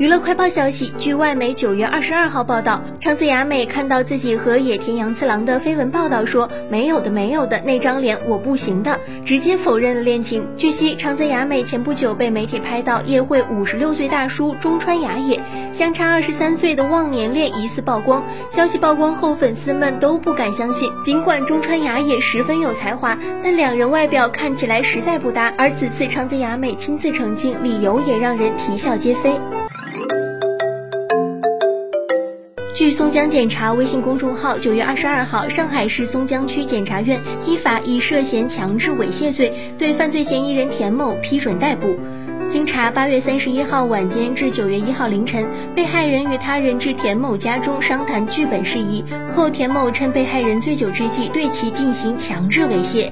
娱乐快报消息，据外媒九月二十二号报道，长泽雅美看到自己和野田洋次郎的绯闻报道，说没有的没有的那张脸我不行的，直接否认了恋情。据悉，长泽雅美前不久被媒体拍到夜会五十六岁大叔中川雅也，相差二十三岁的忘年恋疑似曝光。消息曝光后，粉丝们都不敢相信。尽管中川雅也十分有才华，但两人外表看起来实在不搭。而此次长泽雅美亲自澄清，理由也让人啼笑皆非。据松江检察微信公众号，九月二十二号，上海市松江区检察院依法以涉嫌强制猥亵罪对犯罪嫌疑人田某批准逮捕。经查，八月三十一号晚间至九月一号凌晨，被害人与他人至田某家中商谈剧本事宜后，田某趁被害人醉酒之际对其进行强制猥亵。